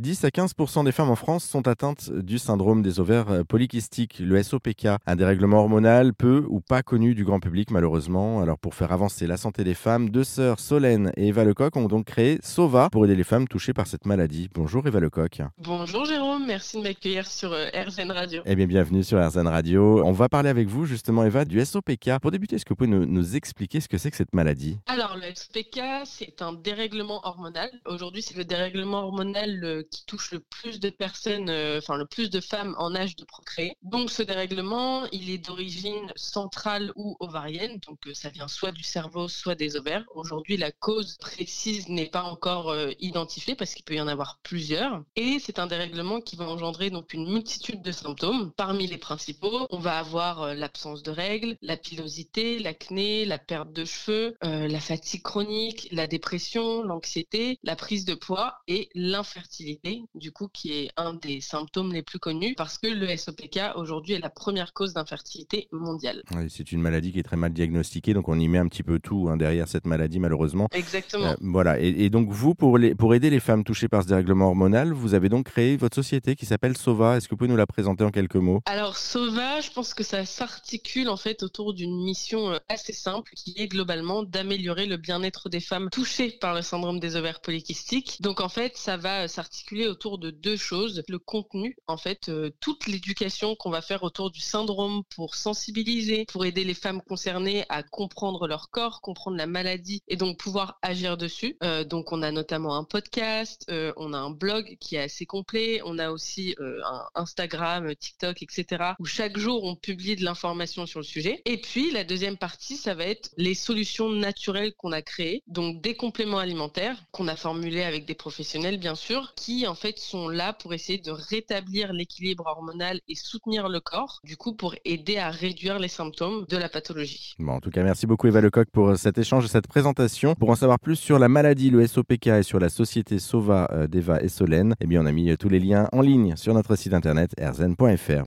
10 à 15% des femmes en France sont atteintes du syndrome des ovaires euh, polykystiques, le SOPK, un dérèglement hormonal peu ou pas connu du grand public malheureusement. Alors pour faire avancer la santé des femmes, deux sœurs, Solène et Eva Lecoq, ont donc créé SOVA pour aider les femmes touchées par cette maladie. Bonjour Eva Lecoq. Bonjour Jérôme, merci de m'accueillir sur euh, RZN Radio. Eh bien bienvenue sur RZN Radio. On va parler avec vous justement Eva du SOPK. Pour débuter, est-ce que vous pouvez nous, nous expliquer ce que c'est que cette maladie? Alors le SOPK, c'est un dérèglement hormonal. Aujourd'hui, c'est le dérèglement hormonal qui touche le plus de personnes, euh, enfin le plus de femmes en âge de procréer. Donc ce dérèglement, il est d'origine centrale ou ovarienne, donc euh, ça vient soit du cerveau, soit des ovaires. Aujourd'hui, la cause précise n'est pas encore identifiée parce qu'il peut y en avoir plusieurs. Et c'est un dérèglement qui va engendrer donc une multitude de symptômes. Parmi les principaux, on va avoir l'absence de règles, la pilosité, l'acné, la perte de cheveux, la fatigue chronique, la dépression, l'anxiété, la prise de poids et l'infertilité, du coup, qui est un des symptômes les plus connus parce que le SOPK aujourd'hui est la première cause d'infertilité mondiale. Oui, c'est une maladie qui est très mal diagnostiquée, donc on y met un petit peu tout hein, derrière cette maladie, malheureusement. Exactement. Euh, voilà. Et, donc, vous, pour, les, pour aider les femmes touchées par ce dérèglement hormonal, vous avez donc créé votre société qui s'appelle SOVA. Est-ce que vous pouvez nous la présenter en quelques mots? Alors, SOVA, je pense que ça s'articule en fait autour d'une mission euh, assez simple qui est globalement d'améliorer le bien-être des femmes touchées par le syndrome des ovaires polykystiques. Donc, en fait, ça va euh, autour de deux choses. Le contenu, en fait, euh, toute l'éducation qu'on va faire autour du syndrome pour sensibiliser, pour aider les femmes concernées à comprendre leur corps, comprendre la maladie et donc pouvoir agir dessus. Euh, donc on a notamment un podcast, euh, on a un blog qui est assez complet, on a aussi un Instagram, TikTok, etc. où chaque jour on publie de l'information sur le sujet. Et puis la deuxième partie, ça va être les solutions naturelles qu'on a créées, donc des compléments alimentaires qu'on a formulés avec des professionnels bien sûr, qui en fait sont là pour essayer de rétablir l'équilibre hormonal et soutenir le corps, du coup pour aider à réduire les symptômes de la pathologie. Bon, en tout cas, merci beaucoup Eva Lecoq pour euh, cet échange et cette présentation. Pour en savoir plus sur la maladie, le SOPK et sur la société SOVA euh, d'Eva et Solène, eh bien on a mis euh, tous les liens en ligne sur notre site internet rzn.fr.